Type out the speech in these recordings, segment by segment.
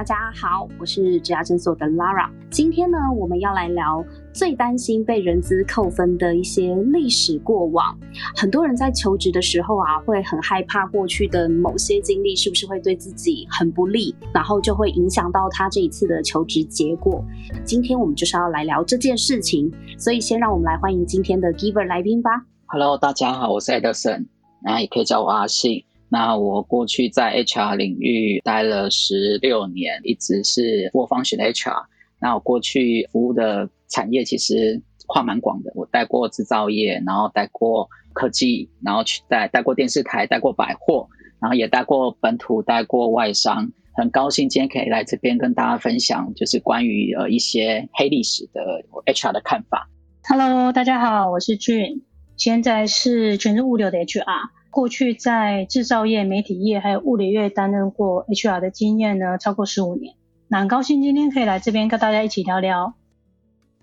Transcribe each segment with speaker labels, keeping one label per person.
Speaker 1: 大家好，我是职涯诊所的 Lara。今天呢，我们要来聊最担心被人资扣分的一些历史过往。很多人在求职的时候啊，会很害怕过去的某些经历是不是会对自己很不利，然后就会影响到他这一次的求职结果。今天我们就是要来聊这件事情，所以先让我们来欢迎今天的 Giver 来宾吧。
Speaker 2: Hello，大家好，我是 Edison，那也可以叫我阿信。那我过去在 HR 领域待了十六年，一直是播方选的 HR。那我过去服务的产业其实跨蛮广的，我待过制造业，然后待过科技，然后去待待过电视台，待过百货，然后也待过本土，待过外商。很高兴今天可以来这边跟大家分享，就是关于呃一些黑历史的 HR 的看法。
Speaker 3: Hello，大家好，我是俊，现在是全日物流的 HR。过去在制造业、媒体业还有物理业担任过 HR 的经验呢，超过十五年。那很高兴今天可以来这边跟大家一起聊聊。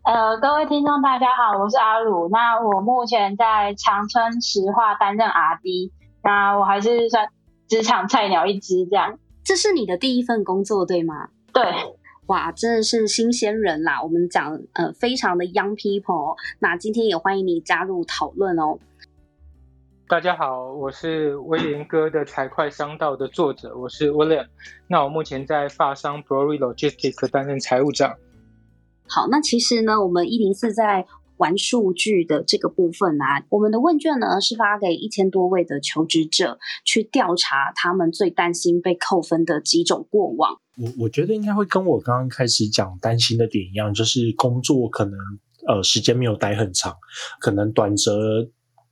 Speaker 4: 呃，各位听众大家好，我是阿鲁。那我目前在长春石化担任 RD，那我还是算职场菜鸟一只这样。
Speaker 1: 这是你的第一份工作对吗？
Speaker 4: 对。
Speaker 1: 哇，真的是新鲜人啦！我们讲呃，非常的 young people。那今天也欢迎你加入讨论哦。
Speaker 5: 大家好，我是威廉哥的财会商道的作者，我是 William。那我目前在发商 Brory Logistics 担任财务长。
Speaker 1: 好，那其实呢，我们一零四在玩数据的这个部分啊，我们的问卷呢是发给一千多位的求职者去调查他们最担心被扣分的几种过往。
Speaker 6: 我我觉得应该会跟我刚刚开始讲担心的点一样，就是工作可能呃时间没有待很长，可能短则。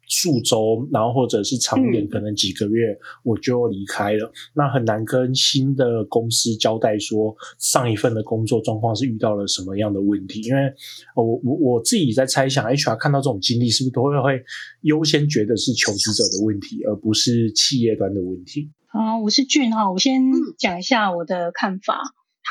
Speaker 6: 数周，然后或者是长点，可能几个月我就离开了。那很难跟新的公司交代说上一份的工作状况是遇到了什么样的问题。因为我我我自己在猜想，HR 看到这种经历，是不是都会会优先觉得是求职者的问题，而不是企业端的问题？
Speaker 3: 啊，我是俊哈，我先讲一下我的看法。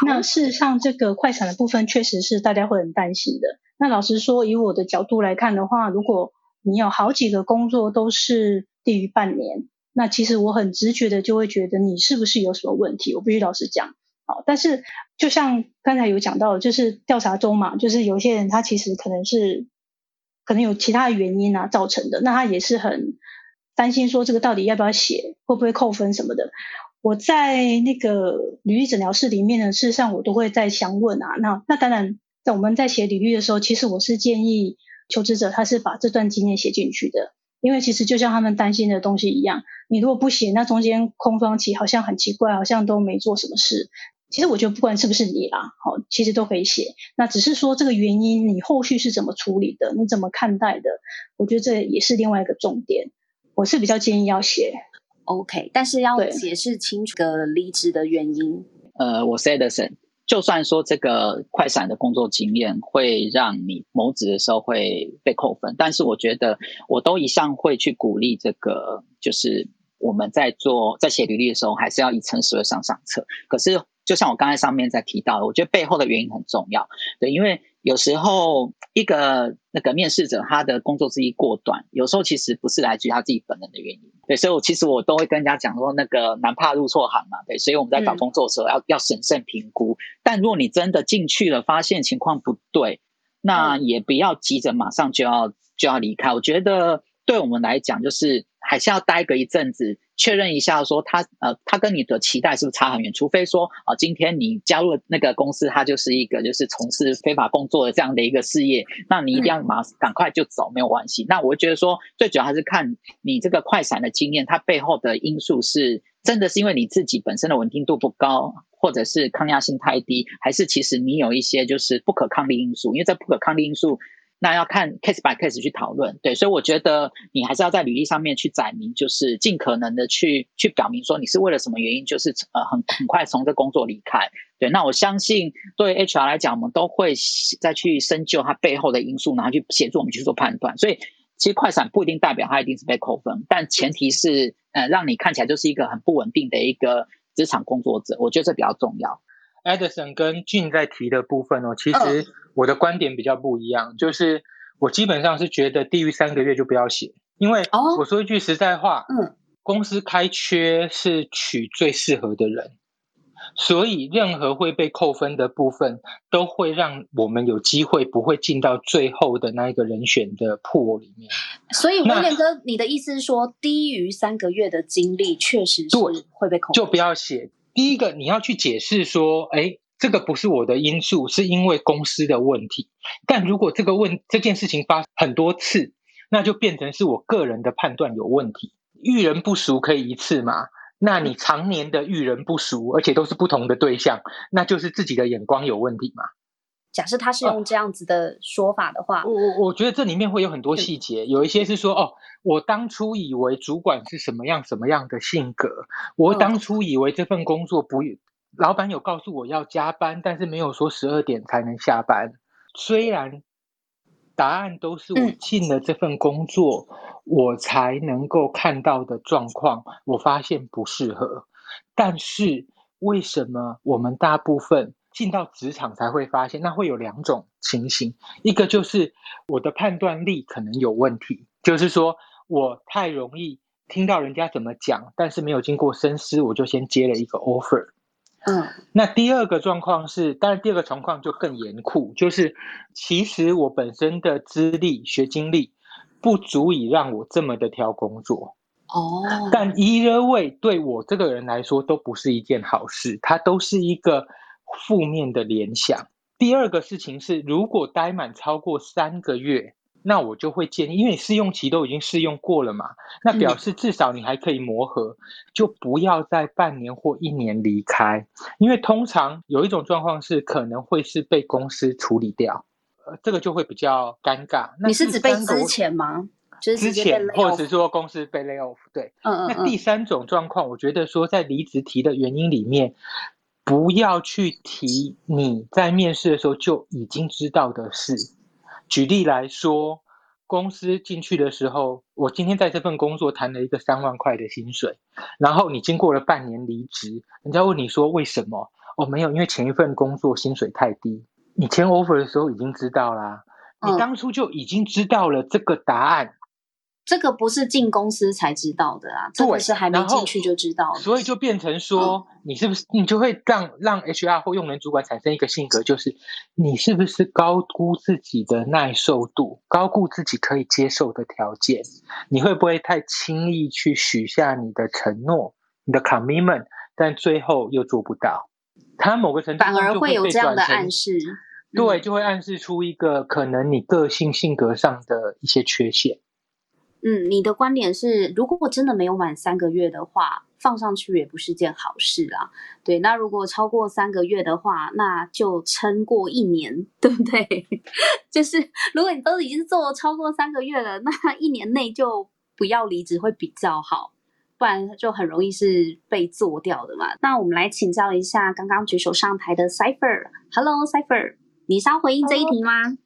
Speaker 3: 那事实上，这个快闪的部分确实是大家会很担心的。那老实说，以我的角度来看的话，如果你有好几个工作都是低于半年，那其实我很直觉的就会觉得你是不是有什么问题？我必须老实讲，好，但是就像刚才有讲到，就是调查中嘛，就是有些人他其实可能是可能有其他的原因啊造成的，那他也是很担心说这个到底要不要写，会不会扣分什么的。我在那个履历诊疗室里面呢，事实上我都会在想问啊，那那当然在我们在写履历的时候，其实我是建议。求职者他是把这段经验写进去的，因为其实就像他们担心的东西一样，你如果不写，那中间空窗期好像很奇怪，好像都没做什么事。其实我觉得不管是不是你啦，好，其实都可以写。那只是说这个原因，你后续是怎么处理的，你怎么看待的？我觉得这也是另外一个重点。我是比较建议要写
Speaker 1: ，OK，但是要解释清楚的离职的原因。
Speaker 2: 呃，我是 Edison。就算说这个快闪的工作经验会让你谋职的时候会被扣分，但是我觉得我都一向会去鼓励这个，就是我们在做在写履历的时候，还是要以诚实为上上策。可是就像我刚才上面在提到的，我觉得背后的原因很重要，对，因为。有时候一个那个面试者他的工作之一过短，有时候其实不是来自于他自己本人的原因。对，所以我其实我都会跟人家讲说，那个难怕入错行嘛。对，所以我们在找工作的时候要要审慎评估。但如果你真的进去了，发现情况不对，那也不要急着马上就要就要离开。我觉得对我们来讲，就是还是要待个一阵子。确认一下，说他呃，他跟你的期待是不是差很远？除非说啊，今天你加入那个公司，它就是一个就是从事非法工作的这样的一个事业，那你一定要马赶快就走，没有关系。那我觉得说，最主要还是看你这个快闪的经验，它背后的因素是真的是因为你自己本身的稳定度不高，或者是抗压性太低，还是其实你有一些就是不可抗力因素？因为这不可抗力因素。那要看 case by case 去讨论，对，所以我觉得你还是要在履历上面去载明，就是尽可能的去去表明说你是为了什么原因，就是呃很很快从这工作离开，对。那我相信对 HR 来讲，我们都会再去深究它背后的因素，然后去协助我们去做判断。所以其实快闪不一定代表它一定是被扣分，但前提是呃让你看起来就是一个很不稳定的一个职场工作者，我觉得这比较重要。
Speaker 5: Edison 跟俊在提的部分哦，其实。我的观点比较不一样，就是我基本上是觉得低于三个月就不要写，因为我说一句实在话，嗯，公司开缺是取最适合的人，所以任何会被扣分的部分，都会让我们有机会不会进到最后的那一个人选的破里面。
Speaker 1: 所以威
Speaker 5: 那
Speaker 1: 廉哥，你的意思是说，低于三个月的经历确实是会被扣分？
Speaker 5: 就不要写。第一个，你要去解释说，哎，这个不是我的因素，是因为公司的问题。但如果这个问这件事情发很多次，那就变成是我个人的判断有问题。遇人不淑可以一次嘛？那你常年的遇人不淑，而且都是不同的对象，那就是自己的眼光有问题嘛？
Speaker 1: 假设他是用这样子的说法的话，
Speaker 5: 我我我觉得这里面会有很多细节，有一些是说哦，我当初以为主管是什么样什么样的性格，我
Speaker 1: 嗯。
Speaker 5: 当初以为这份工作不，老板有告诉我要加班，但是没有说十二点才能下班。虽然答案都是我
Speaker 1: 嗯。
Speaker 5: 进了这份工作，我才能够看到的状况，我发现不适合，但是为什么我们大部分进到职场才会发现？那会有两种情形，一个就是我的判断力可能有问题，就是说我太容易听到人家怎么讲，但是没有经过深思，我就先接了一个 offer。
Speaker 1: 嗯
Speaker 5: 那第二个状况是，当然第二个状况就更严酷，就是其实我本身的资历、学经历不足以让我这么的挑工作。
Speaker 1: 哦，
Speaker 5: 但 either way 对我这个人来说都不是一件好事，它都是一个负面的联想。第二个事情是，如果待满超过三个月，那我就会建议，因为试用期都已经试用过了嘛，那表示至少你还可以磨合，就不要在半年或一年离开，因为通常有一种状况是可能会是被公司处理掉，呃，这个就会比较尴尬。那
Speaker 1: 你是指被之前吗？就是
Speaker 5: 之前，或者是说公司被 lay off，对。
Speaker 1: 嗯嗯
Speaker 5: 那第
Speaker 1: 嗯，
Speaker 5: 三种状况，我觉得说在离职提的原因里面，不要去提你在面试的时候就已经知道的事。举例来说，公司进去的时候，我今天在这份工作谈了一个三万块的薪水，然后你经过了半年离职，人家问你说为什么？哦，没有，因为前一份工作薪水太低。你签 offer 的时候已经知道啦，你
Speaker 1: 嗯
Speaker 5: 当初就已经知道了这个答案，
Speaker 1: 这个不是进公司才知道的啊，这个是还没进去就知道的。
Speaker 5: 所以就变成说，你是不是你就会让让 HR 或用人主管产生一个性格，就是你是不是高估自己的耐受度，高估自己可以接受的条件？你会不会太轻易去许下你的承诺、你的 commitment，但最后又做不到？他某个程度
Speaker 1: 反而
Speaker 5: 会
Speaker 1: 有这样的暗示。
Speaker 5: 对，
Speaker 1: 嗯
Speaker 5: 就会暗示出一个可能你个性性格上的一些缺陷。
Speaker 1: 嗯，你的观点是，如果我真的没有满三个月的话，放上去也不是件好事啊。对，那如果超过三个月的话，那就撑过一年，对不对？就是如果你都已经做超过三个月了，那 一年内就不要离职会比较好，不然就很容易是被做掉的嘛。那我们来请教一下刚刚举手上台的 Cipher，Hello Cipher，你是要回应这一题吗？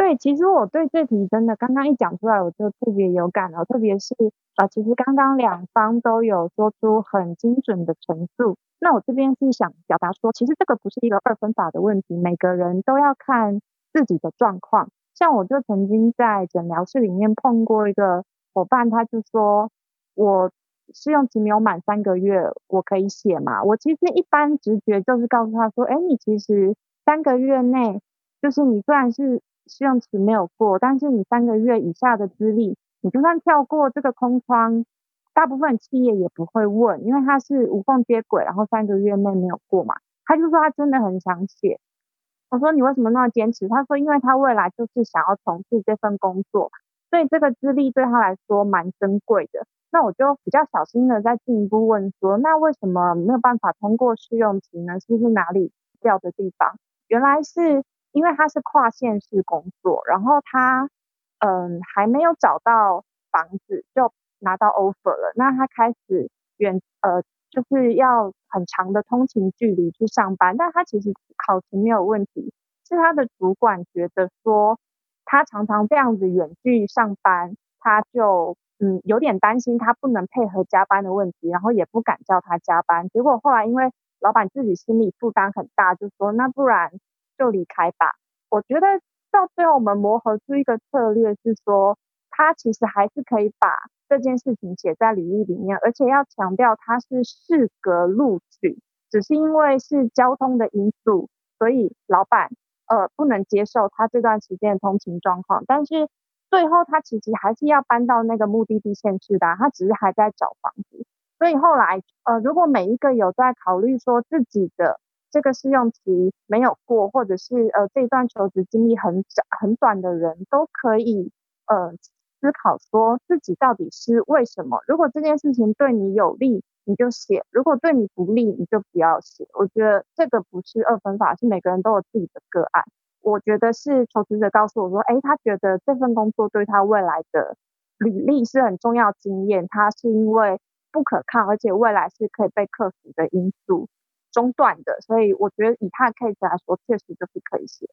Speaker 7: 对，其实我对这题真的刚刚一讲出来，我就特别有感了。特别是呃，其实刚刚两方都有说出很精准的陈述。那我这边是想表达说，其实这个不是一个二分法的问题，每个人都要看自己的状况。像我就曾经在诊疗室里面碰过一个伙伴，他就说我试用期没有满三个月，我可以写嘛？我其实一般直觉就是告诉他说，哎，你其实三个月内，就是你虽然是试用期没有过，但是你三个月以下的资历，你就算跳过这个空窗，大部分企业也不会问，因为它是无缝接轨，然后三个月内没有过嘛。他就说他真的很想写。我说你为什么那么坚持？他说因为他未来就是想要从事这份工作，所以这个资历对他来说蛮珍贵的。那我就比较小心的再进一步问说，那为什么没有办法通过试用期呢？是不是哪里掉的地方？原来是因为他是跨县市工作，然后他嗯还没有找到房子就拿到 offer 了，那他开始远呃就是要很长的通勤距离去上班，但他其实考勤没有问题，是他的主管觉得说他常常这样子远距上班，他就嗯有点担心他不能配合加班的问题，然后也不敢叫他加班，结果后来因为老板自己心理负担很大，就说那不然就离开吧。我觉得到最后我们磨合出一个策略是说，他其实还是可以把这件事情写在履历里面，而且要强调他是适格录取，只是因为是交通的因素，所以老板呃不能接受他这段时间的通勤状况，但是最后他其实还是要搬到那个目的地县市的，他只是还在找房子，所以后来呃如果每一个有在考虑说自己的这个试用期没有过，或者是呃这段求职经历很短很短的人，都可以呃。思考说自己到底是为什么？如果这件事情对你有利，你就写；如果对你不利，你就不要写。我觉得这个不是二分法，是每个人都有自己的个案。我觉得是求职者告诉我说，哎，他觉得这份工作对他未来的履历是很重要经验，他是因为不可抗，而且未来是可以被克服的因素中断的，所以我觉得以他的 case 来说，确实就是可以写。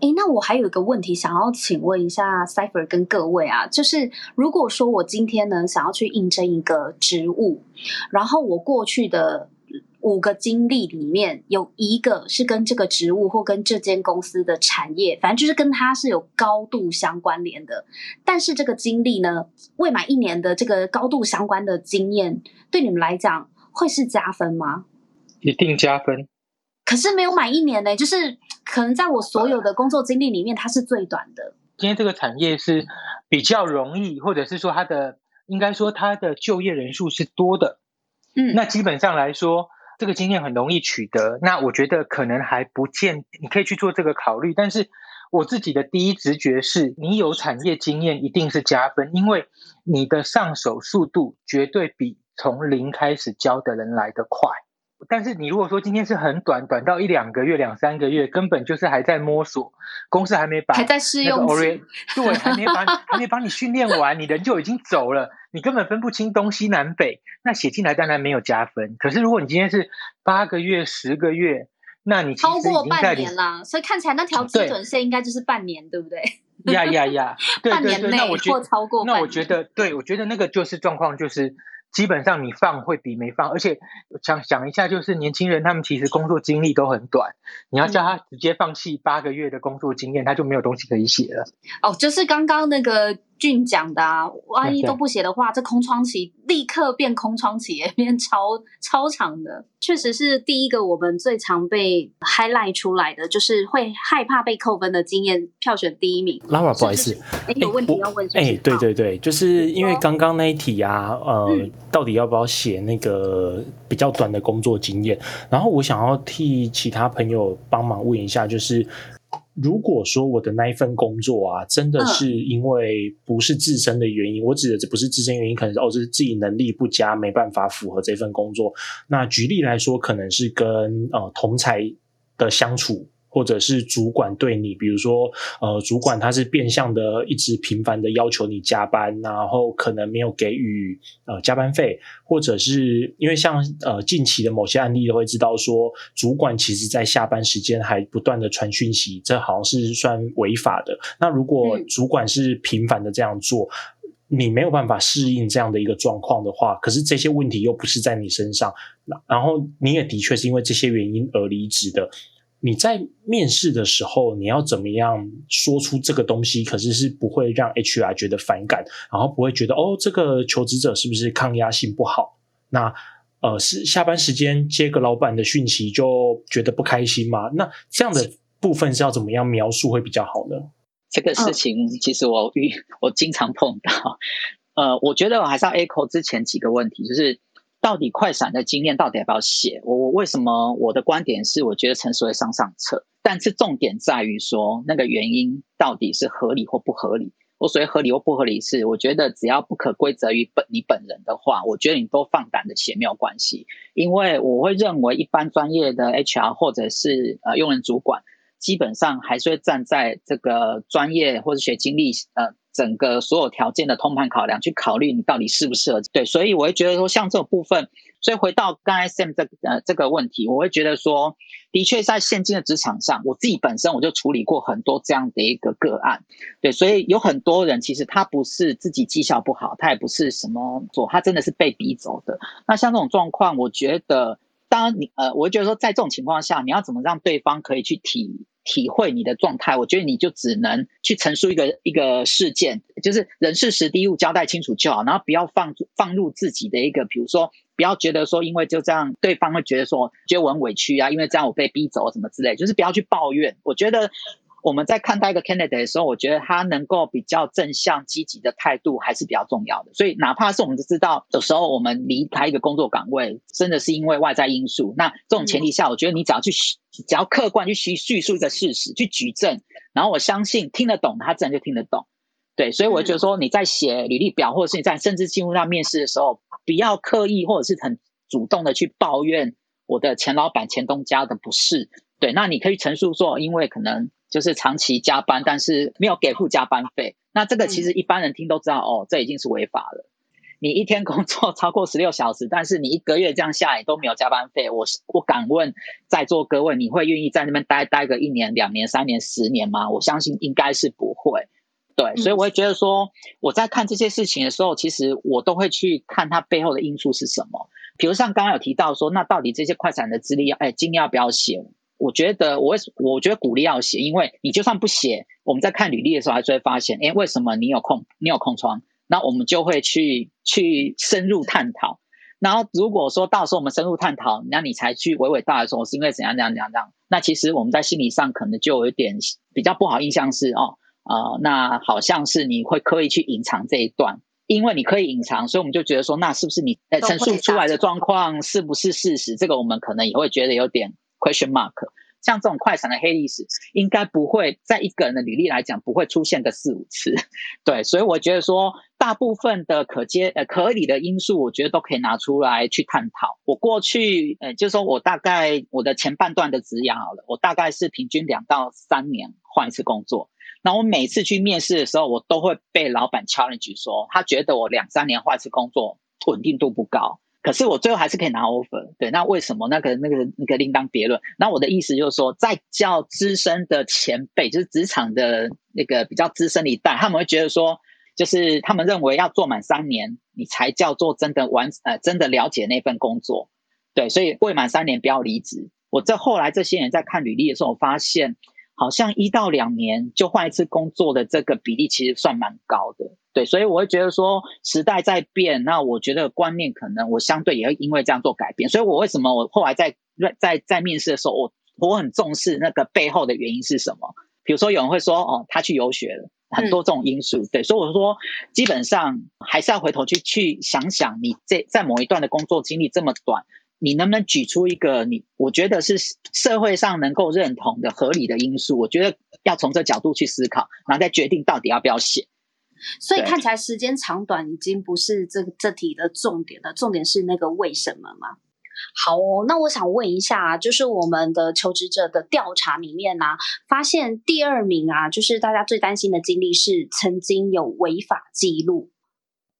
Speaker 1: 哎，那我还有一个问题想要请问一下 Cipher 跟各位啊，就是如果说我今天呢想要去应征一个职务，然后我过去的五个经历里面有一个是跟这个职务或跟这间公司的产业，反正就是跟它是有高度相关联的，但是这个经历呢未满一年的这个高度相关的经验，对你们来讲会是加分吗？
Speaker 5: 一定加分。
Speaker 1: 可是没有满一年呢，就是可能在我所有的工作经历里面，它是最短的。
Speaker 5: 今天这个产业是比较容易，或者是说它的应该说它的就业人数是多的，
Speaker 1: 嗯，
Speaker 5: 那基本上来说，这个经验很容易取得。那我觉得可能还不见，你可以去做这个考虑。但是我自己的第一直觉是，你有产业经验一定是加分，因为你的上手速度绝对比从零开始教的人来得快。但是你如果说今天是很短，短到一两个月、两三个月，根本就是还在摸索，公司还没把
Speaker 1: 还在试用期，
Speaker 5: 对，还没把还没把你训练完，你人就已经走了，你根本分不清东西南北，那写进来当然没有加分。可是如果你今天是八个月、十个月，那你
Speaker 1: 超过半年啦，所以看起来那条基准线应该就是半年，对不对？
Speaker 5: 呀呀呀，
Speaker 1: 半年内或超过，
Speaker 5: 那我觉得，对我觉得那个就是状况，就是。基本上你放会比没放，而且想想一下，就是年轻人他们其实工作经历都很短，你要叫他直接放弃八个月的工作经验，他就没有东西可以写了。
Speaker 1: 哦，就是刚刚那个。俊讲的，啊，万一都不写的话，这空窗期立刻变空窗期，变超超长的。确实是第一个我们最常被 highlight 出来的，就是会害怕被扣分的经验票选第一名。
Speaker 6: Lara，不好意思，
Speaker 1: 哎，有问题要问？哎，
Speaker 6: 对对对，就是因为刚刚那一题啊，呃，到底要不要写那个比较短的工作经验？然后我想要替其他朋友帮忙问一下，就是。如果说我的那一份工作啊，真的是因为不是自身的原因，我指的这不是自身原因，可能是哦，是自己能力不佳，没办法符合这份工作。那举例来说，可能是跟呃同才的相处。或者是主管对你，比如说，呃，主管他是变相的一直频繁的要求你加班，然后可能没有给予呃加班费，或者是因为像呃近期的某些案例都会知道说，主管其实在下班时间还不断的传讯息，这好像是算违法的。那如果主管是频繁的这样做，你没有办法适应这样的一个状况的话，可是这些问题又不是在你身上，然后你也的确是因为这些原因而离职的。你在面试的时候，你要怎么样说出这个东西？可是是不会让 HR 觉得反感，然后不会觉得哦，这个求职者是不是抗压性不好？那呃，是下班时间接个老板的讯息就觉得不开心吗？那这样的部分是要怎么样描述会比较好呢？
Speaker 2: 这个事情其实我遇我经常碰到，呃，我觉得我还是要 echo 之前几个问题，就是。到底快闪的经验到底要不要写？我我为什么我的观点是，我觉得诚实会上上策，但是重点在于说那个原因到底是合理或不合理。我所谓合理或不合理是，我觉得只要不可归责于本你本人的话，我觉得你都放胆的写没有关系。因为我会认为一般专业的 HR 或者是呃用人主管，基本上还是会站在这个专业或者学经历呃。整个所有条件的通盘考量，去考虑你到底适不适合。对，所以我会觉得说，像这种部分，所以回到刚才 Sam 这呃这个问题，我会觉得说，的确在现今的职场上，我自己本身我就处理过很多这样的一个个案。对，所以有很多人其实他不是自己绩效不好，他也不是什么做，他真的是被逼走的。那像这种状况，我觉得，当你呃，我会觉得说，在这种情况下，你要怎么让对方可以去体体会你的状态，我觉得你就只能去陈述一个一个事件，就是人事实地物交代清楚就好，然后不要放放入自己的一个，比如说不要觉得说因为就这样，对方会觉得说觉得我很委屈啊，因为这样我被逼走什么之类，就是不要去抱怨。我觉得。我们在看待一个 candidate 的时候，我觉得他能够比较正向积极的态度还是比较重要的。所以，哪怕是我们知道有时候我们离开一个工作岗位，真的是因为外在因素，那这种前提下，我觉得你只要去，只要客观去叙叙述一个事实，去举证，然后我相信听得懂，他自然就听得懂。对，所以我觉得说你在写履历表，或者是你在甚至进入到面试的时候，不要刻意或者是很主动的去抱怨我的前老板、前东家的不是。对，那你可以陈述说，因为可能。就是长期加班，但是没有给付加班费。那这个其实一般人听都知道，哦，这已经是违法了。你一天工作 超过十六小时，但是你一个月这样下来都没有加班费，我我敢问在座各位，你会愿意在那边待待个一年、两年、三年、十年吗？我相信应该是不会。对，所以我会觉得说，我在看这些事情的时候，其实我都会去看它背后的因素是什么。比如像刚刚有提到说，那到底这些快闪的资历要，哎，经历要不要写？我觉得我我觉得鼓励要写，因为你就算不写，我们在看履历的时候还是会发现，哎，为什么你有空你有空窗？那我们就会去去深入探讨。然后如果说到时候我们深入探讨，那你才去娓娓道来说我是因为怎样怎样怎样怎样，那其实我们在心理上可能就有点比较不好印象是哦啊，那好像是你会刻意去隐藏这一段，因为你可以隐藏，所以我们就觉得说，那是不是你陈述出来的状况是不是事实？这个我们可能也会觉得有点。Question mark，像这种快闪的黑历史，应该不会在一个人的履历来讲不会出现个四五次，对，所以我觉得说大部分的可接呃可理的因素，我觉得都可以拿出来去探讨。我过去呃，就是说我大概我的前半段的职涯好了，我大概是平均两到三年换一次工作，那我每次去面试的时候，我都会被老板 challenge 说，他觉得我两三年换一次工作稳定度不高。可是我最后还是可以拿 offer，对，那为什么那个那个那个另当别论？那我的意思就是说，在较资深的前辈，就是职场的那个比较资深的一代，他们会觉得说，就是他们认为要做满三年，你才叫做真的完呃真的了解那份工作，对，所以未满三年不要离职。我这后来这些年在看履历的时候，我发现。好像一到两年就换一次工作的这个比例其实算蛮高的，对，所以我会觉得说时代在变，那我觉得观念可能我相对也会因为这样做改变，所以我为什么我后来在在在面试的时候，我我很重视那个背后的原因是什么？比如说有人会说哦，他去游学了，很多这种因素，对，所以我说基本上还是要回头去去想想，你这在某一段的工作经历这么短。你能不能举出一个你我觉得是社会上能够认同的合理的因素？我觉得要从这角度去思考，然后再决定到底要不要写。
Speaker 1: 所以看起来时间长短已经不是这这题的重点了，重点是那个为什么吗？好哦，那我想问一下，就是我们的求职者的调查里面呢，发现第二名啊，就是大家最担心的经历是曾经有违法记录。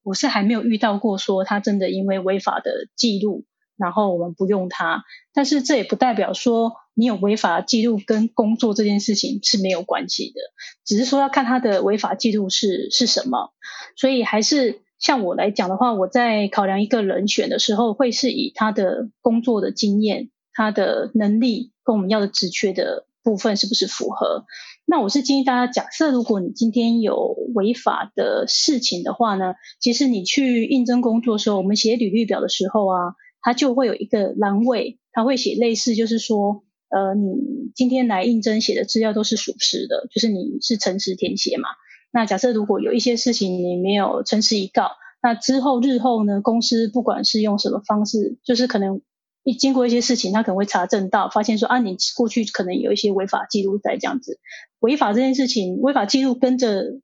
Speaker 3: 我是还没有遇到过说他真的因为违法的记录。然后我们不用它，但是这也不代表说你有违法记录跟工作这件事情是没有关系的，只是说要看他的违法记录是是什么。所以还是像我来讲的话，我在考量一个人选的时候，会是以他的工作的经验、他的能力跟我们要的职缺的部分是不是符合。那我是建议大家，假设如果你今天有违法的事情的话呢，其实你去应征工作的时候，我们写履历表的时候啊。他就会有一个栏位，他会写类似，就是说，呃，你今天来应征写的资料都是属实的，就是你是诚实填写嘛。那假设如果有一些事情你没有诚实以告，那之后日后呢，公司不管是用什么方式，就是可能一经过一些事情，他可能会查证到，发现说啊，你过去可能有一些违法记录在这样子。违法这件事情，违法记录跟着。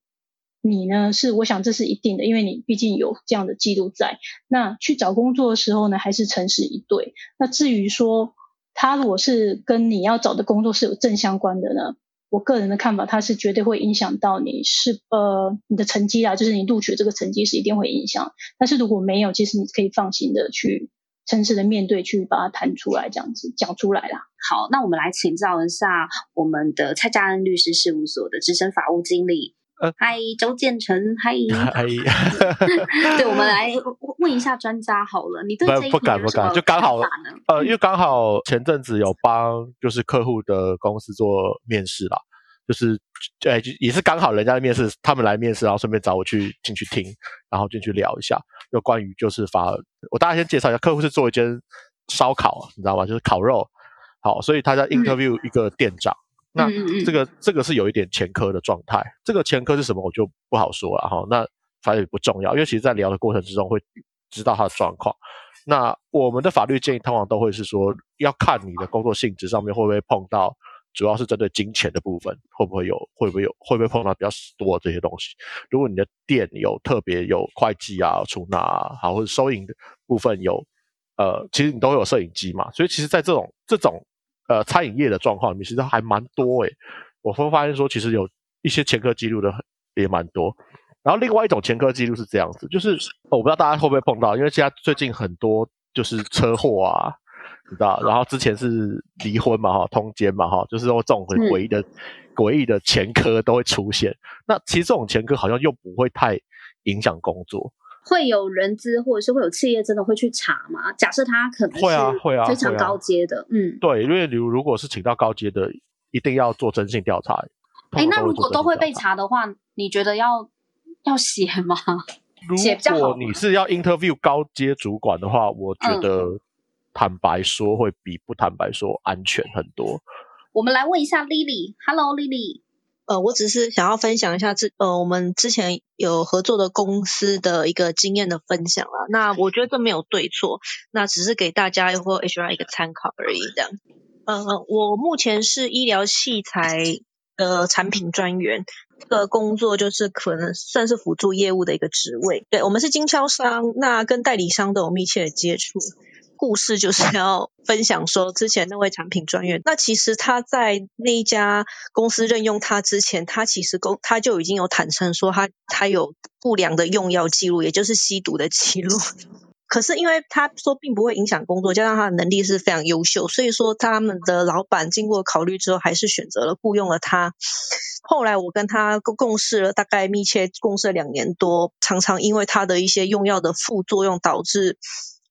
Speaker 3: 你呢？是我想这是一定的，因为你毕竟有这样的记录在。那去找工作的时候呢，还是诚实以对。那至于说他如果是跟你要找的工作是有正相关的呢，我个人的看法，他是绝对会影响到你是呃你的成绩啊，就是你录取这个成绩是一定会影响。但是如果没有，其实你可以放心的去诚实的面对，去把它谈出来，这样子讲出来啦。
Speaker 1: 好，那我们来请教一下我们的蔡家恩律师事务所的资深法务经理。嗨，周建成，嗨，
Speaker 8: 嗨，
Speaker 1: 对，我们来问一下专家好了，你对这一
Speaker 8: 不敢不敢，就刚好呃，因为刚好前阵子有帮就是客户的公司做面试啦，就是哎，也是刚好人家的面试，他们来面试，然后顺便找我去进去听，然后进去聊一下，就关于就是发，我大家先介绍一下，客户是做一间烧烤，你知道吗？就是烤肉，好，所以他在 interview 一个店长。那这个这个是有一点前科的状态，这个前科是什么我就不好说了哈。那反正也不重要，因为其实在聊的过程之中会知道他的状况。那我们的法律建议通常都会是说，要看你的工作性质上面会不会碰到，主要是针对金钱的部分，会不会有会不会有会不会碰到比较多这些东西。如果你的店有特别有会计啊、出纳啊，好或者收银的部分有，呃，其实你都会有摄影机嘛，所以其实，在这种这种。呃，餐饮业的状况里面其实还蛮多诶，我会发现说，其实有一些前科记录的也蛮多。然后另外一种前科记录是这样子，就是我不知道大家会不会碰到，因为现在最近很多就是车祸啊，你知道，然后之前是离婚嘛哈，通奸嘛哈，就是说这种很诡异的诡异的前科都会出现。那其实这种前科好像又不会太影响工作。
Speaker 1: 会有人资或者是会有企业真的会去查吗？假设他可能
Speaker 8: 会啊会啊
Speaker 1: 非常高阶的，嗯，
Speaker 8: 对，因为你如果是请到高阶的，一定要做征信调查。
Speaker 1: 哎，那如果都会被查的话，你觉得要要写吗？写比较好。
Speaker 8: 如果你是要 interview 高阶主管的话，我觉得坦白说会比不坦白说安全很多。
Speaker 1: 我们来问一下 Lily，Hello，Lily。
Speaker 9: 呃，我只是想要分享一下之呃，我们之前有合作的公司的一个经验的分享啊。那我觉得这没有对错，那只是给大家或 HR 一个参考而已。这样，呃，我目前是医疗器材的产品专员，这个工作就是可能算是辅助业务的一个职位。对我们是经销商，那跟代理商都有密切的接触。故事就是 要分享说，之前那位产品专员，那其实他在那一家公司任用他之前，他其实公他就已经有坦诚说，他他有不良的用药记录，也就是吸毒的记录。可是因为他说并不会影响工作，加上他的能力是非常优秀，所以说他们的老板经过考虑之后，还是选择了雇佣了他。后来我跟他共共事了大概密切共事两年多，常常因为他的一些用药的副作用导致。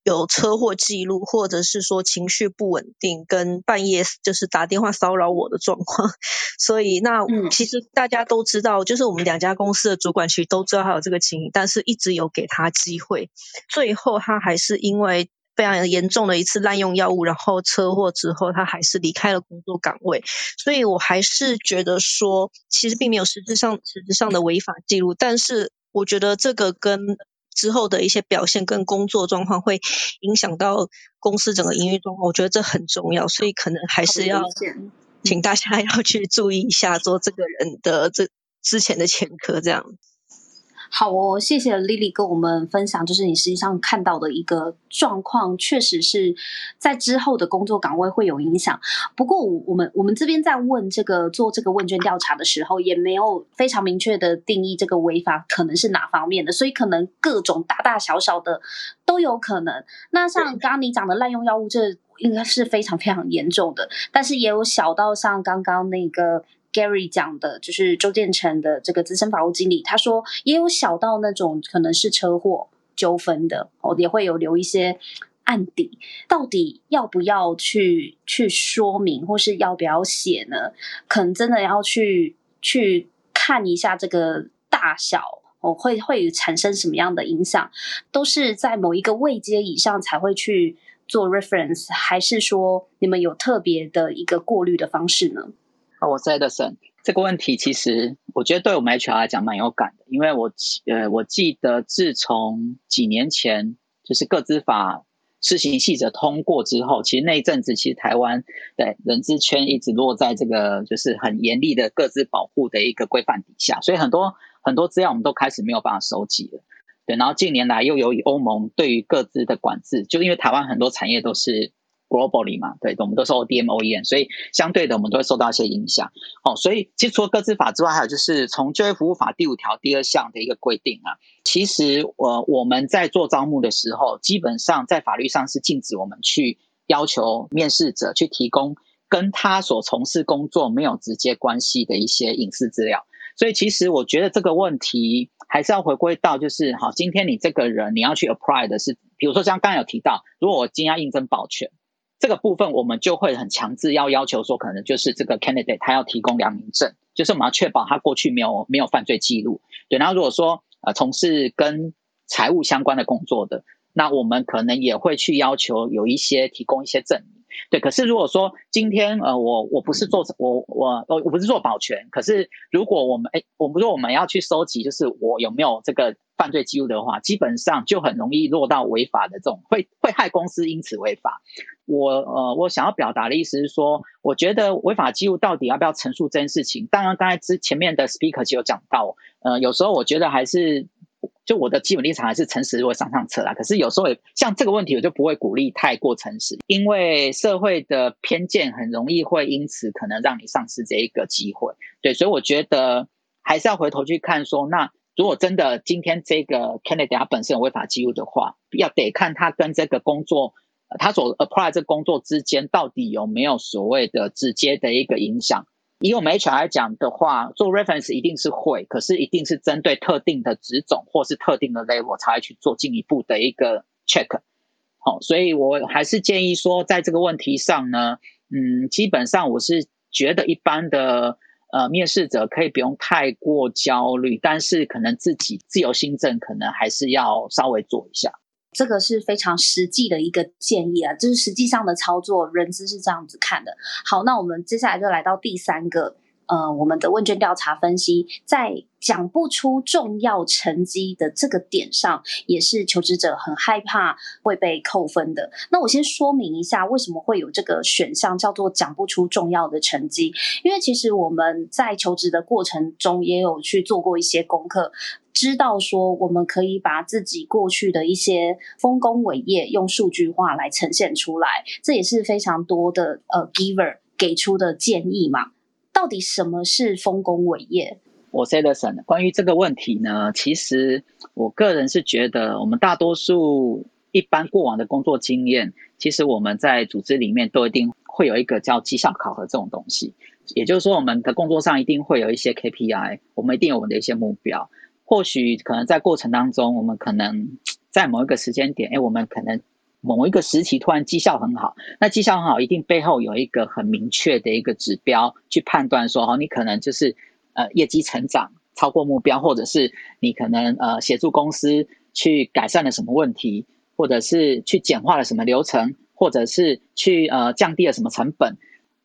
Speaker 9: 有车祸记录，或者是说情绪不稳定，跟半夜就是打电话骚扰我的状况，所以那其实大家都知道，就是我们两家公司的主管其实都知道他有这个情形，但是一直有给他机会，最后他还是因为非常严重的一次滥用药物，然后车祸之后，他还是离开了工作岗位，所以我还是觉得说，其实并没有实质上实质上的违法记录，但是我觉得这个跟。之后的一些表现跟工作状况会影响到公司整个营运状况，我觉得这很重要，所以可能还是要请大家 要去注意一下，做这个人的这之前的前科这样。
Speaker 1: 好哦，谢谢 Lily 跟我们分享，就是你实际上看到的一个状况，确实是在之后的工作岗位会有影响。不过，我我们我们这边在问这个做这个问卷调查的时候，也没有非常明确的定义这个违法可能是哪方面的，所以可能各种大大小小的都有可能。那像刚刚你讲的滥用药物，这应该是非常非常严重的，但是也有小到像刚刚那个。Gary 讲的就是周建成的这个资深法务经理，他说也有小到那种可能是车祸纠纷的哦，也会有留一些案底，到底要不要去去说明，或是要不要写呢？可能真的要去去看一下这个大小哦，会会产生什么样的影响，都是在某一个位阶以上才会去做 reference，还是说你们有特别的一个过滤的方式呢？
Speaker 2: 哦，我是 Edison。这个问题其实我觉得对我们 HR 来讲蛮有感的，因为我呃我记得自从几年前就是个资法施行细则通过之后，其实那一阵子其实台湾的人资圈一直落在这个就是很严厉的各自保护的一个规范底下，所以很多很多资料我们都开始没有办法收集了。对，然后近年来又由于欧盟对于各自的管制，就因为台湾很多产业都是。Globally 嘛，对，我们都是 ODM、OEM，所以相对的，我们都会受到一些影响。哦，所以其实除了各自法之外，还有就是从就业服务法第五条第二项的一个规定啊，其实我我们在做招募的时候，基本上在法律上是禁止我们去要求面试者去提供跟他所从事工作没有直接关系的一些隐私资料。所以其实我觉得这个问题还是要回归到，就是好，今天你这个人你要去 apply 的是，比如说像刚才有提到，如果我今天要应征保全这个部分，我们就会很强制要要求说，可能就是这个 candidate 他要提供良民证，就是我们要确保他过去没有没有犯罪记录。对，然后如果说呃从事跟财务相关的工作的，那我们可能也会去要求有一些提供一些证。对，可是如果说今天呃我我不是做我我我我不是做保全，可是如果我们哎我们说我们要去收集，就是我有没有这个犯罪记录的话，基本上就很容易落到违法的这种，会会害公司因此违法。我呃我想要表达的意思是说，我觉得违法记录到底要不要陈述这件事情，当然刚才之前面的 speaker 就有讲到，呃有时候我觉得还是。就我的基本立场还是诚实，如果上上策啦。可是有时候像这个问题，我就不会鼓励太过诚实，因为社会的偏见很容易会因此可能让你丧失这一个机会。对，所以我觉得还是要回头去看说，那如果真的今天这个 candidate 他本身有违法记录的话，要得看他跟这个工作，他所 apply 这工作之间到底有没有所谓的直接的一个影响。以我们 HR 来讲的话，做 reference 一定是会，可是一定是针对特定的职种或是特定的 level 才会去做进一步的一个 check。好，所以我还是建议说，在这个问题上呢，嗯，基本上我是觉得一般的呃面试者可以不用太过焦虑，但是可能自己自由心证可能还是要稍微做一下。
Speaker 1: 这个是非常实际的一个建议啊，就是实际上的操作，人资是这样子看的。好，那我们接下来就来到第三个，呃，我们的问卷调查分析，在讲不出重要成绩的这个点上，也是求职者很害怕会被扣分的。那我先说明一下，为什么会有这个选项叫做讲不出重要的成绩？因为其实我们在求职的过程中也有去做过一些功课。知道说，我们可以把自己过去的一些丰功伟业用数据化来呈现出来，这也是非常多的呃 giver 给出的建议嘛。到底什么是丰功伟业？
Speaker 2: 我 say t h e n。关于这个问题呢，其实我个人是觉得，我们大多数一般过往的工作经验，其实我们在组织里面都一定会有一个叫绩效考核这种东西。也就是说，我们的工作上一定会有一些 KPI，我们一定有我们的一些目标。或许可能在过程当中，我们可能在某一个时间点，哎，我们可能某一个时期突然绩效很好，那绩效很好，一定背后有一个很明确的一个指标去判断说，哦，你可能就是呃业绩成长超过目标，或者是你可能呃协助公司去改善了什么问题，或者是去简化了什么流程，或者是去呃降低了什么成本。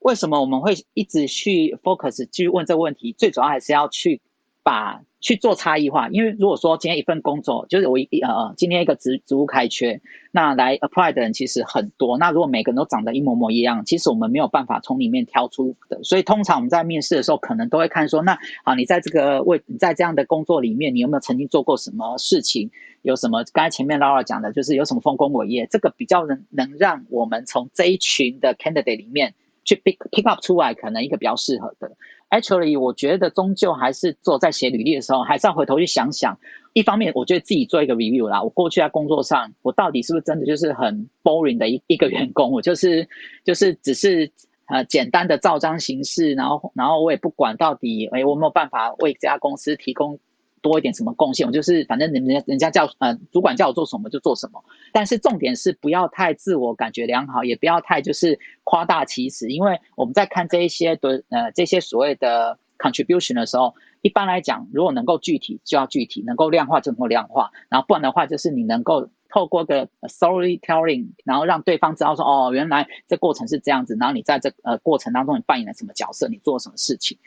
Speaker 2: 为什么我们会一直去 focus 去问这个问题？最主要还是要去把。去做差异化，因为如果说今天一份工作就是我一呃今天一个职职务开缺，那来 apply 的人其实很多，那如果每个人都长得一模模一样，其实我们没有办法从里面挑出的。所以通常我们在面试的时候，可能都会看说，那啊你在这个位你在这样的工作里面，你有没有曾经做过什么事情？有什么？刚才前面 Laura 讲的就是有什么丰功伟业，这个比较能能让我们从这一群的 candidate 里面去 pick pick up 出来，可能一个比较适合的。Actually，我觉得终究还是做在写履历的时候，还是要回头去想想。一方面，我觉得自己做一个 review 啦。我过去在工作上，我到底是不是真的就是很 boring 的一一个员工？我就是就是只是呃简单的照章行事，然后然后我也不管到底哎我没有办法为这家公司提供。多一点什么贡献，我就是反正人人家人家叫呃主管叫我做什么就做什么，但是重点是不要太自我感觉良好，也不要太就是夸大其词，因为我们在看这一些的呃这些所谓的 contribution 的时候，一般来讲，如果能够具体就要具体，能够量化就能够量化，然后不然的话就是你能够透过个 storytelling，然后让对方知道说哦原来这过程是这样子，然后你在这呃过程当中你扮演了什么角色，你做了什么事情。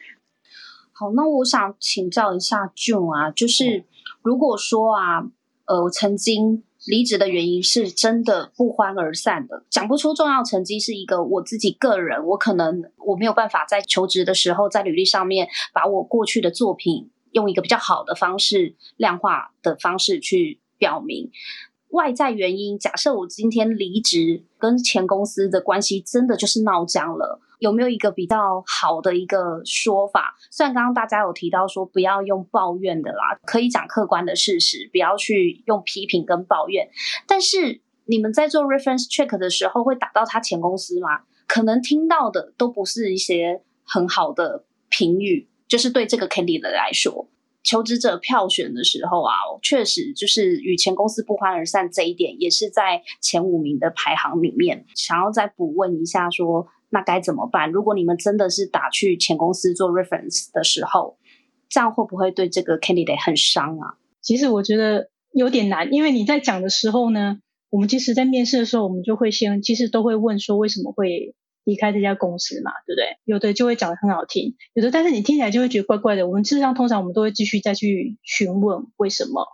Speaker 1: 好，那我想请教一下 June 啊，就是如果说啊，呃，我曾经离职的原因是真的不欢而散的，讲不出重要成绩，是一个我自己个人，我可能我没有办法在求职的时候，在履历上面把我过去的作品用一个比较好的方式量化的方式去表明。外在原因，假设我今天离职，跟前公司的关系真的就是闹僵了，有没有一个比较好的一个说法？虽然刚刚大家有提到说不要用抱怨的啦，可以讲客观的事实，不要去用批评跟抱怨。但是你们在做 reference check 的时候，会打到他前公司吗？可能听到的都不是一些很好的评语。就是对这个 candidate 来说，求职者票选的时候啊，确实就是与前公司不欢而散这一点，也是在前五名的排行里面。想要再补问一下，说那该怎么办？如果你们真的是打去前公司做 reference 的时候，这样会不会对这个 candidate 很伤啊？
Speaker 3: 其实我觉得有点难，因为你在讲的时候呢，我们其实，在面试的时候，我们就会先，其实都会问说为什么会离开这家公司嘛，对不对？有的就会讲的很好听，有的但是你听起来就会觉得怪怪的。我们事实上通常我们都会继续再去询问为什么，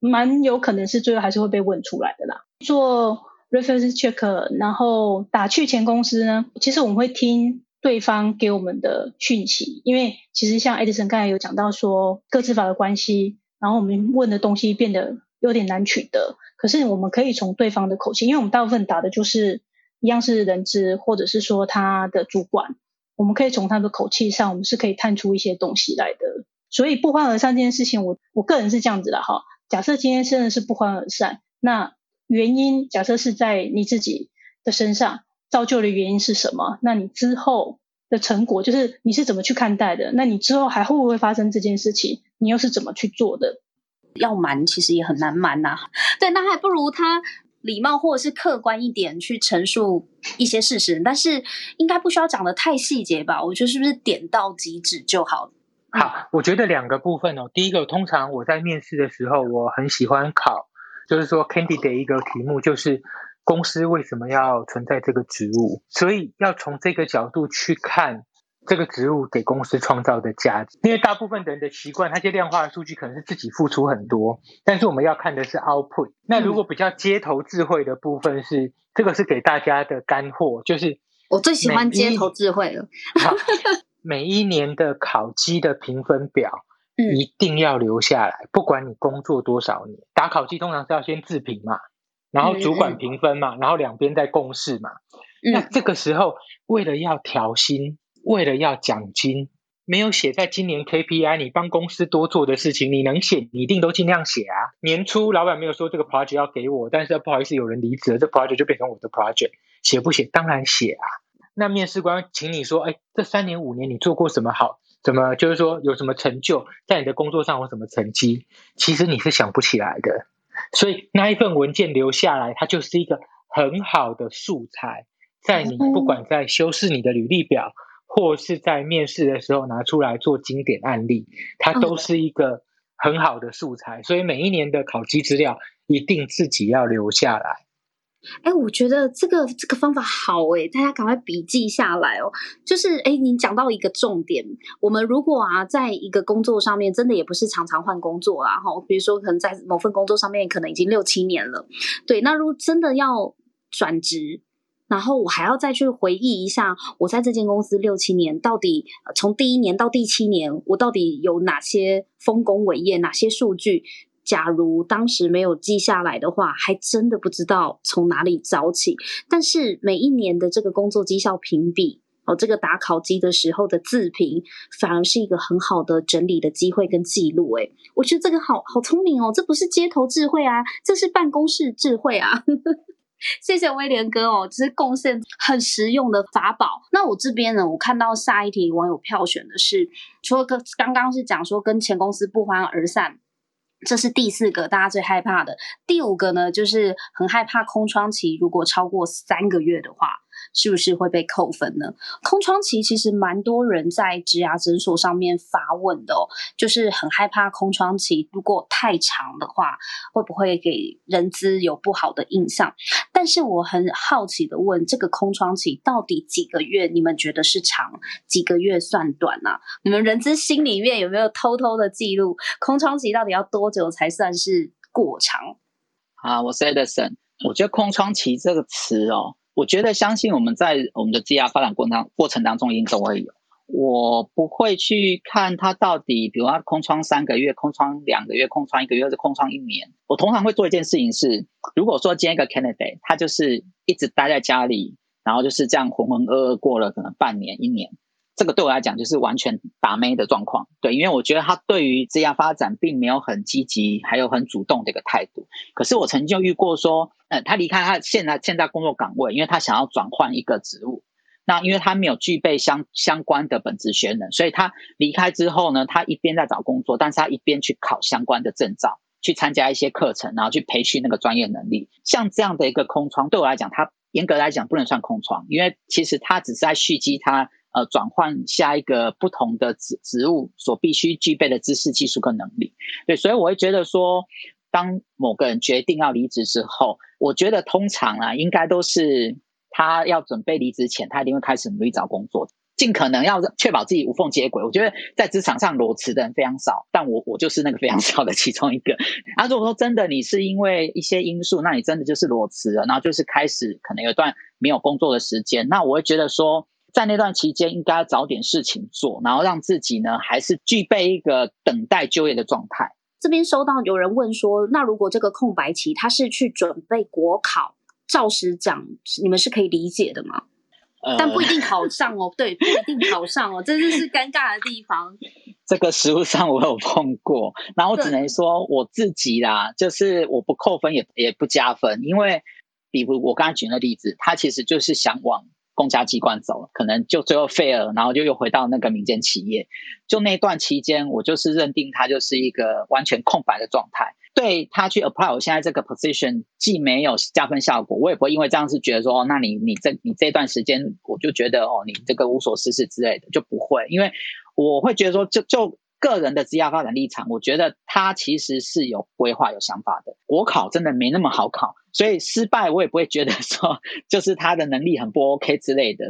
Speaker 3: 蛮有可能是最后还是会被问出来的啦。做 reference check，然后打去前公司呢，其实我们会听对方给我们的讯息，因为其实像 Edison 刚才有讲到说，各自法的关系。然后我们问的东西变得有点难取得，可是我们可以从对方的口气，因为我们大部分打的就是一样是人资，或者是说他的主管，我们可以从他的口气上，我们是可以探出一些东西来的。所以不欢而散这件事情，我我个人是这样子的哈。假设今天真的是不欢而散，那原因假设是在你自己的身上造就的原因是什么？那你之后。的成果就是你是怎么去看待的？那你之后还会不会发生这件事情？你又是怎么去做的？
Speaker 1: 要瞒其实也很难瞒呐。对，那还不如他礼貌或者是客观一点去陈述一些事实，但是应该不需要讲的太细节吧？我觉得是不是点到即止就好？
Speaker 5: 好，我觉得两个部分哦。第一个，通常我在面试的时候，我很喜欢考，就是说 candidate 一个题目就是。公司为什么要存在这个职务？所以要从这个角度去看这个职务给公司创造的价值。因为大部分人的习惯，他些量化的数据可能是自己付出很多，但是我们要看的是 output。那如果比较街头智慧的部分是这个是给大家的干货，就是
Speaker 1: 我最喜欢街头智慧了。
Speaker 5: 每一年的考绩的评分表一定要留下来，不管你工作多少年，打考绩通常是要先自评嘛。然后主管评分嘛，然后两边再共事嘛。那这个时候，为了要调薪，为了要奖金，没有写在今年 KPI，你帮公司多做的事情，你能写，你一定都尽量写啊。年初老板没有说这个 project 要给我，但是不好意思，有人离职了，这 project 就变成我的 project，写不写？当然写啊。那面试官请你说，哎，这三年五年你做过什么好？怎么就是说有什么成就，在你的工作上有什么成绩？其实你是想不起来的。所以那一份文件留下来，它就是一个很好的素材，在你不管在修饰你的履历表，或是在面试的时候拿出来做经典案例，它都是一个很好的素材。所以每一年的考级资料一定自己要留下来。
Speaker 1: 哎，我觉得这个这个方法好哎，大家赶快笔记下来哦。就是哎，你讲到一个重点，我们如果啊，在一个工作上面，真的也不是常常换工作啦，哈，比如说可能在某份工作上面，可能已经六七年了，对。那如果真的要转职，然后我还要再去回忆一下，我在这间公司六七年，到底从第一年到第七年，我到底有哪些丰功伟业，哪些数据？假如当时没有记下来的话，还真的不知道从哪里找起。但是每一年的这个工作绩效评比，哦，这个打考绩的时候的自评，反而是一个很好的整理的机会跟记录。诶，我觉得这个好好聪明哦，这不是街头智慧啊，这是办公室智慧啊。谢谢威廉哥哦，这是贡献很实用的法宝。那我这边呢，我看到下一题网友票选的是，除了刚刚是讲说跟前公司不欢而散。这是第四个大家最害怕的。第五个呢，就是很害怕空窗期，如果超过三个月的话。是不是会被扣分呢？空窗期其实蛮多人在植牙诊所上面发问的哦，就是很害怕空窗期如果太长的话，会不会给人资有不好的印象？但是我很好奇的问，这个空窗期到底几个月？你们觉得是长？几个月算短呢？你们人资心里面有没有偷偷的记录？空窗期到底要多久才算是过长？
Speaker 2: 啊，我是 Edison，我觉得空窗期这个词哦。我觉得相信我们在我们的 G R 发展过程过程当中，一定都会有。我不会去看他到底，比如他空窗三个月、空窗两个月、空窗一个月，或者空窗一年。我通常会做一件事情是，如果说今天一个 candidate 他就是一直待在家里，然后就是这样浑浑噩噩过了可能半年、一年。这个对我来讲就是完全打妹的状况，对，因为我觉得他对于职业发展并没有很积极，还有很主动的一个态度。可是我曾经遇过说，呃，他离开他现在现在工作岗位，因为他想要转换一个职务，那因为他没有具备相相关的本职学能，所以他离开之后呢，他一边在找工作，但是他一边去考相关的证照，去参加一些课程，然后去培训那个专业能力。像这样的一个空窗，对我来讲，他严格来讲不能算空窗，因为其实他只是在蓄积他呃转换下一个不同的职职务所必须具备的知识、技术跟能力。对，所以我会觉得说，当某个人决定要离职之后，我觉得通常啊，应该都是。他要准备离职前，他一定会开始努力找工作，尽可能要确保自己无缝接轨。我觉得在职场上裸辞的人非常少，但我我就是那个非常少的其中一个。啊，如果说真的你是因为一些因素，那你真的就是裸辞了，然后就是开始可能有段没有工作的时间，那我会觉得说，在那段期间应该找点事情做，然后让自己呢还是具备一个等待就业的状态。
Speaker 1: 这边收到有人问说，那如果这个空白期他是去准备国考？照实讲，你们是可以理解的吗？但不一定考上哦。对，不一定考上哦，这就是尴尬的地方。
Speaker 2: 这个实物上我有碰过，然后我只能说我自己啦，就是我不扣分也也不加分，因为比如我刚才举的例子，他其实就是想往公家机关走了，可能就最后废了，然后就又回到那个民间企业。就那段期间，我就是认定他就是一个完全空白的状态。对他去 apply 我现在这个 position 既没有加分效果，我也不会因为这样子觉得说，哦，那你你这你这段时间我就觉得哦，你这个无所事事之类的就不会，因为我会觉得说，就就个人的职业发展立场，我觉得他其实是有规划、有想法的。国考真的没那么好考，所以失败我也不会觉得说，就是他的能力很不 OK 之类的。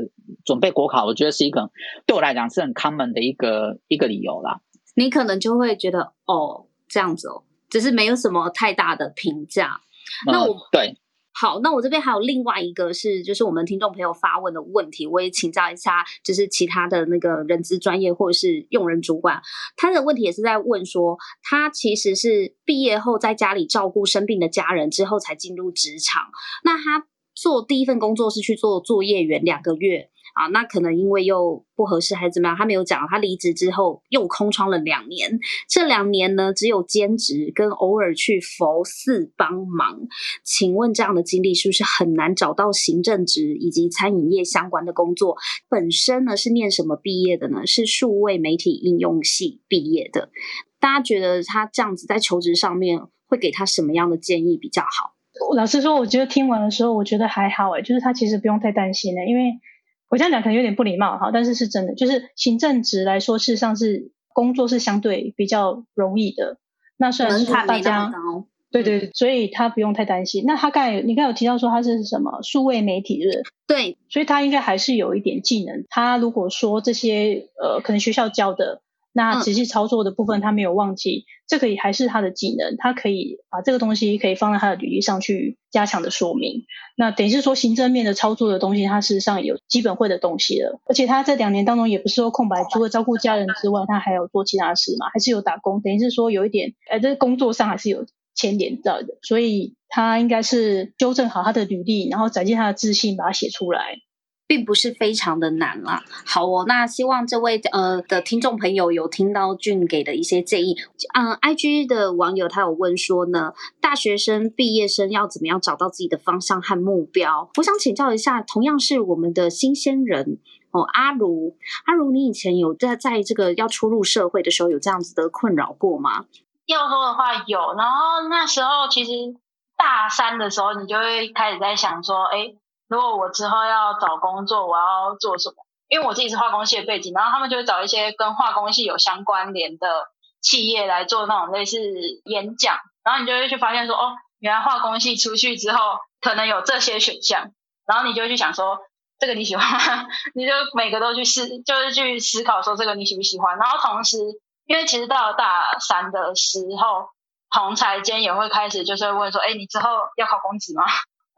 Speaker 2: 准备国考，我觉得是一个对我来讲是很 common 的一个一个理由啦。
Speaker 1: 你可能就会觉得，哦，这样子哦。只是没有什么太大的评价。那我
Speaker 2: 对
Speaker 1: 好，那我这边还有另外一个是，就是我们听众朋友发问的问题，我也请教一下，就是其他的那个人资专业或者是用人主管，他的问题也是在问说，他其实是毕业后在家里照顾生病的家人之后才进入职场，那他做第一份工作是去做作业员两个月。啊，那可能因为又不合适还是怎么样？他没有讲。他离职之后又空窗了两年，这两年呢只有兼职跟偶尔去佛寺帮忙。请问这样的经历是不是很难找到行政职以及餐饮业相关的工作？本身呢是念什么毕业的呢？是数位媒体应用系毕业的。大家觉得他这样子在求职上面会给他什么样的建议比较好？
Speaker 3: 老实说，我觉得听完的时候，我觉得还好诶，就是他其实不用太担心的，因为。我这样讲可能有点不礼貌哈，但是是真的，就是行政职来说，事实上是工作是相对比较容易的。那虽然是大家对对，所以他不用太担心。那他刚才你刚有提到说他是什么数位媒体人，
Speaker 1: 对，
Speaker 3: 所以他应该还是有一点技能。他如果说这些呃，可能学校教的。那实际操作的部分他没有忘记，这个也还是他的技能，他可以把这个东西可以放在他的履历上去加强的说明。那等于是说行政面的操作的东西，他事实上有基本会的东西了。而且他在两年当中也不是说空白，除了照顾家人之外，他还有做其他事嘛，还是有打工，等于是说有一点，呃，这工作上还是有牵连到的。所以他应该是纠正好他的履历，然后展现他的自信，把它写出来。
Speaker 1: 并不是非常的难啦。好哦，那希望这位呃的听众朋友有听到俊给的一些建议。嗯，IG 的网友他有问说呢，大学生毕业生要怎么样找到自己的方向和目标？我想请教一下，同样是我们的新鲜人哦，阿如，阿如，你以前有在在这个要初入社会的时候有这样子的困扰过吗？
Speaker 4: 要说的话有，然后那时候其实大三的时候，你就会开始在想说，哎。如果我之后要找工作，我要做什么？因为我自己是化工系的背景，然后他们就会找一些跟化工系有相关联的企业来做那种类似演讲，然后你就会去发现说，哦，原来化工系出去之后可能有这些选项，然后你就会去想说，这个你喜欢？你就每个都去思，就是去思考说这个你喜不喜欢。然后同时，因为其实到了大三的时候，同才间也会开始就是问说，哎，你之后要考公职吗？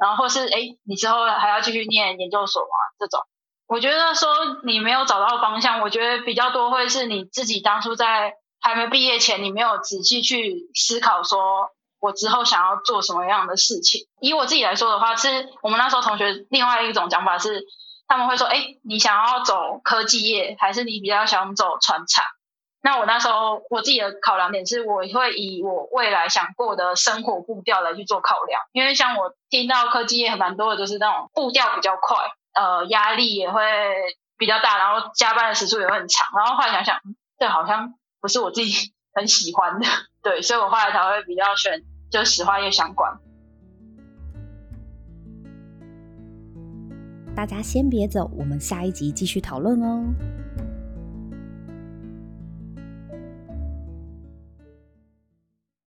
Speaker 4: 然后或是哎，你之后还要继续念研究所吗？这种，我觉得说你没有找到方向，我觉得比较多会是你自己当初在还没毕业前，你没有仔细去思考，说我之后想要做什么样的事情。以我自己来说的话，是我们那时候同学另外一种讲法是，他们会说，哎，你想要走科技业，还是你比较想走船厂？那我那时候我自己的考量点是，我会以我未来想过的生活步调来去做考量，因为像我听到科技业蛮多的，就是那种步调比较快，呃压力也会比较大，然后加班的时数也会很长，然后后来想想，这好像不是我自己 很喜欢的，对，所以我后来才会比较选就石化业相关。
Speaker 10: 大家先别走，我们下一集继续讨论哦。